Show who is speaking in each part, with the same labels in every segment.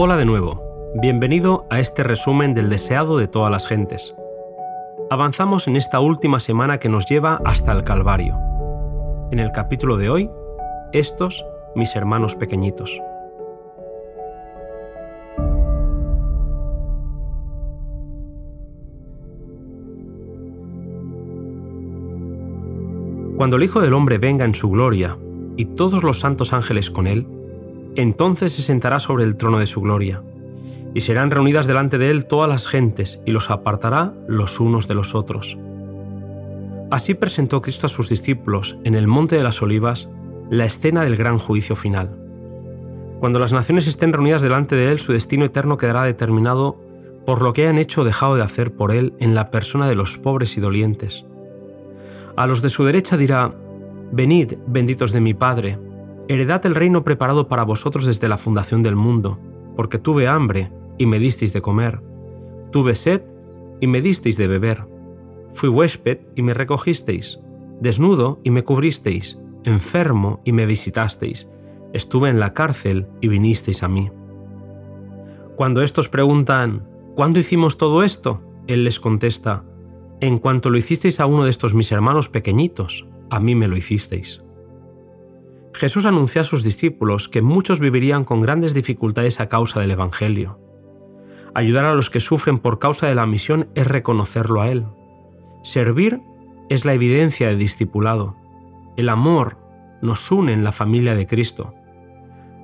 Speaker 1: Hola de nuevo, bienvenido a este resumen del deseado de todas las gentes. Avanzamos en esta última semana que nos lleva hasta el Calvario. En el capítulo de hoy, estos mis hermanos pequeñitos. Cuando el Hijo del Hombre venga en su gloria y todos los santos ángeles con él, entonces se sentará sobre el trono de su gloria, y serán reunidas delante de él todas las gentes, y los apartará los unos de los otros. Así presentó Cristo a sus discípulos en el Monte de las Olivas la escena del gran juicio final. Cuando las naciones estén reunidas delante de él, su destino eterno quedará determinado por lo que hayan hecho o dejado de hacer por él en la persona de los pobres y dolientes. A los de su derecha dirá, Venid, benditos de mi Padre, Heredad el reino preparado para vosotros desde la fundación del mundo, porque tuve hambre y me disteis de comer, tuve sed y me disteis de beber, fui huésped y me recogisteis, desnudo y me cubristeis, enfermo y me visitasteis, estuve en la cárcel y vinisteis a mí. Cuando estos preguntan, ¿cuándo hicimos todo esto? Él les contesta, en cuanto lo hicisteis a uno de estos mis hermanos pequeñitos, a mí me lo hicisteis. Jesús anunció a sus discípulos que muchos vivirían con grandes dificultades a causa del Evangelio. Ayudar a los que sufren por causa de la misión es reconocerlo a Él. Servir es la evidencia de discipulado. El amor nos une en la familia de Cristo.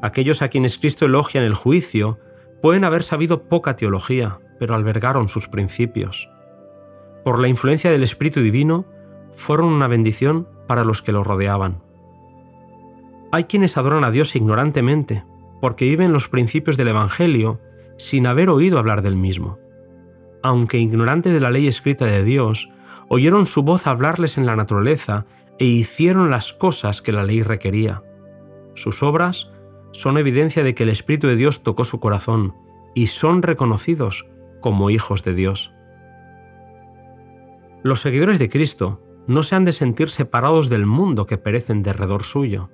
Speaker 1: Aquellos a quienes Cristo elogia en el juicio pueden haber sabido poca teología, pero albergaron sus principios. Por la influencia del Espíritu Divino, fueron una bendición para los que lo rodeaban. Hay quienes adoran a Dios ignorantemente, porque viven los principios del Evangelio sin haber oído hablar del mismo. Aunque ignorantes de la ley escrita de Dios, oyeron su voz hablarles en la naturaleza e hicieron las cosas que la ley requería. Sus obras son evidencia de que el Espíritu de Dios tocó su corazón y son reconocidos como hijos de Dios. Los seguidores de Cristo no se han de sentir separados del mundo que perece en derredor suyo.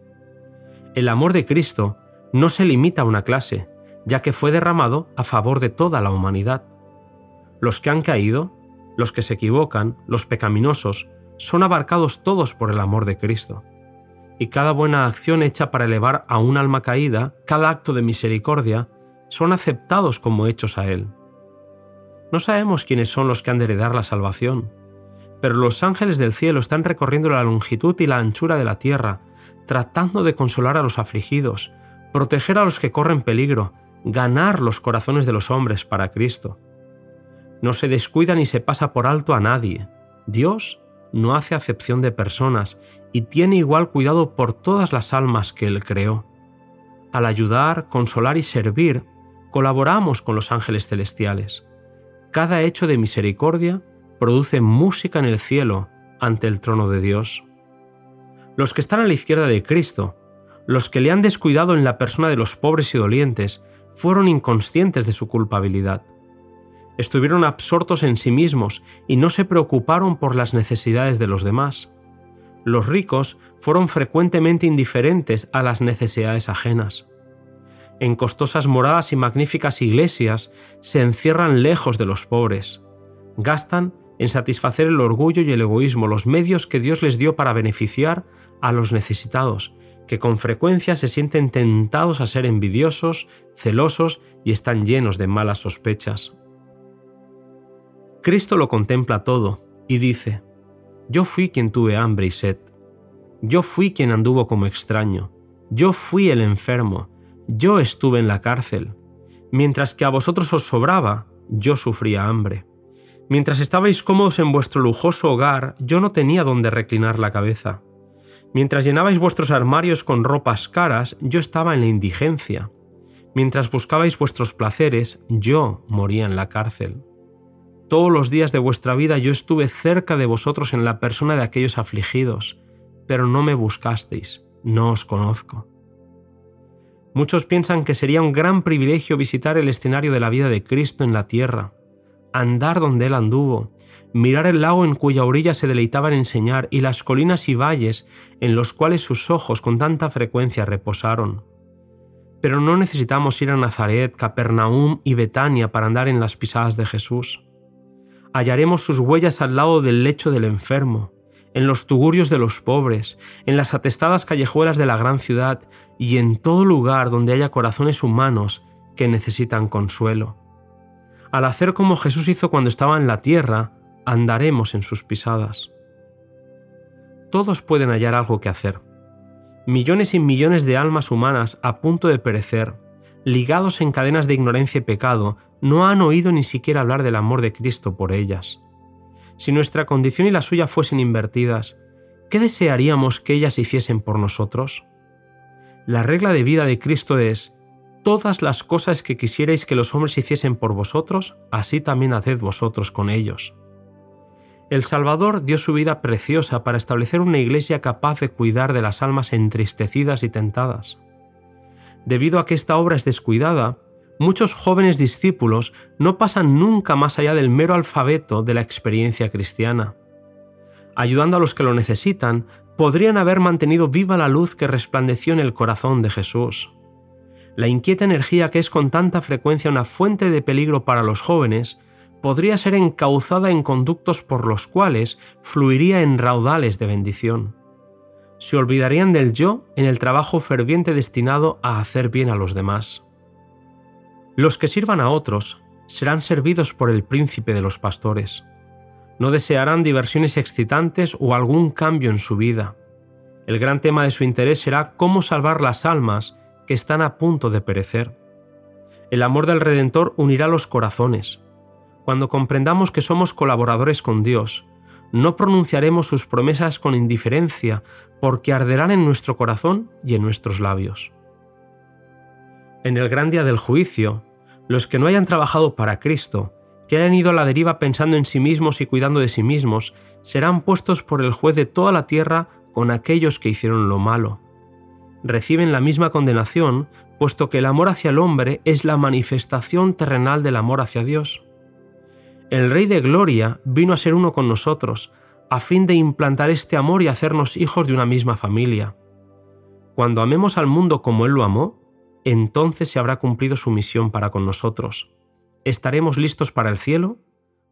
Speaker 1: El amor de Cristo no se limita a una clase, ya que fue derramado a favor de toda la humanidad. Los que han caído, los que se equivocan, los pecaminosos, son abarcados todos por el amor de Cristo. Y cada buena acción hecha para elevar a un alma caída, cada acto de misericordia, son aceptados como hechos a Él. No sabemos quiénes son los que han de heredar la salvación, pero los ángeles del cielo están recorriendo la longitud y la anchura de la tierra, tratando de consolar a los afligidos, proteger a los que corren peligro, ganar los corazones de los hombres para Cristo. No se descuida ni se pasa por alto a nadie. Dios no hace acepción de personas y tiene igual cuidado por todas las almas que Él creó. Al ayudar, consolar y servir, colaboramos con los ángeles celestiales. Cada hecho de misericordia produce música en el cielo ante el trono de Dios los que están a la izquierda de Cristo, los que le han descuidado en la persona de los pobres y dolientes, fueron inconscientes de su culpabilidad. Estuvieron absortos en sí mismos y no se preocuparon por las necesidades de los demás. Los ricos fueron frecuentemente indiferentes a las necesidades ajenas. En costosas moradas y magníficas iglesias se encierran lejos de los pobres. Gastan en satisfacer el orgullo y el egoísmo, los medios que Dios les dio para beneficiar a los necesitados, que con frecuencia se sienten tentados a ser envidiosos, celosos y están llenos de malas sospechas. Cristo lo contempla todo y dice, Yo fui quien tuve hambre y sed, yo fui quien anduvo como extraño, yo fui el enfermo, yo estuve en la cárcel, mientras que a vosotros os sobraba, yo sufría hambre. Mientras estabais cómodos en vuestro lujoso hogar, yo no tenía donde reclinar la cabeza. Mientras llenabais vuestros armarios con ropas caras, yo estaba en la indigencia. Mientras buscabais vuestros placeres, yo moría en la cárcel. Todos los días de vuestra vida yo estuve cerca de vosotros en la persona de aquellos afligidos, pero no me buscasteis, no os conozco. Muchos piensan que sería un gran privilegio visitar el escenario de la vida de Cristo en la tierra, andar donde él anduvo, mirar el lago en cuya orilla se deleitaba en enseñar y las colinas y valles en los cuales sus ojos con tanta frecuencia reposaron. Pero no necesitamos ir a Nazaret, Capernaum y Betania para andar en las pisadas de Jesús. Hallaremos sus huellas al lado del lecho del enfermo, en los tugurios de los pobres, en las atestadas callejuelas de la gran ciudad y en todo lugar donde haya corazones humanos que necesitan consuelo. Al hacer como Jesús hizo cuando estaba en la tierra, andaremos en sus pisadas. Todos pueden hallar algo que hacer. Millones y millones de almas humanas a punto de perecer, ligados en cadenas de ignorancia y pecado, no han oído ni siquiera hablar del amor de Cristo por ellas. Si nuestra condición y la suya fuesen invertidas, ¿qué desearíamos que ellas hiciesen por nosotros? La regla de vida de Cristo es, todas las cosas que quisierais que los hombres hiciesen por vosotros, así también haced vosotros con ellos. El Salvador dio su vida preciosa para establecer una iglesia capaz de cuidar de las almas entristecidas y tentadas. Debido a que esta obra es descuidada, muchos jóvenes discípulos no pasan nunca más allá del mero alfabeto de la experiencia cristiana. Ayudando a los que lo necesitan, podrían haber mantenido viva la luz que resplandeció en el corazón de Jesús. La inquieta energía que es con tanta frecuencia una fuente de peligro para los jóvenes podría ser encauzada en conductos por los cuales fluiría en raudales de bendición. Se olvidarían del yo en el trabajo ferviente destinado a hacer bien a los demás. Los que sirvan a otros serán servidos por el príncipe de los pastores. No desearán diversiones excitantes o algún cambio en su vida. El gran tema de su interés será cómo salvar las almas que están a punto de perecer. El amor del Redentor unirá los corazones, cuando comprendamos que somos colaboradores con Dios, no pronunciaremos sus promesas con indiferencia, porque arderán en nuestro corazón y en nuestros labios. En el gran día del juicio, los que no hayan trabajado para Cristo, que hayan ido a la deriva pensando en sí mismos y cuidando de sí mismos, serán puestos por el juez de toda la tierra con aquellos que hicieron lo malo. Reciben la misma condenación, puesto que el amor hacia el hombre es la manifestación terrenal del amor hacia Dios. El Rey de Gloria vino a ser uno con nosotros, a fin de implantar este amor y hacernos hijos de una misma familia. Cuando amemos al mundo como Él lo amó, entonces se habrá cumplido su misión para con nosotros. Estaremos listos para el cielo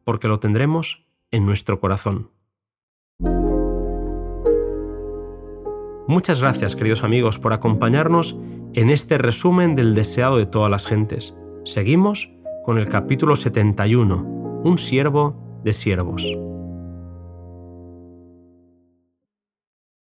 Speaker 1: porque lo tendremos en nuestro corazón. Muchas gracias, queridos amigos, por acompañarnos en este resumen del deseado de todas las gentes. Seguimos con el capítulo 71 un siervo de siervos.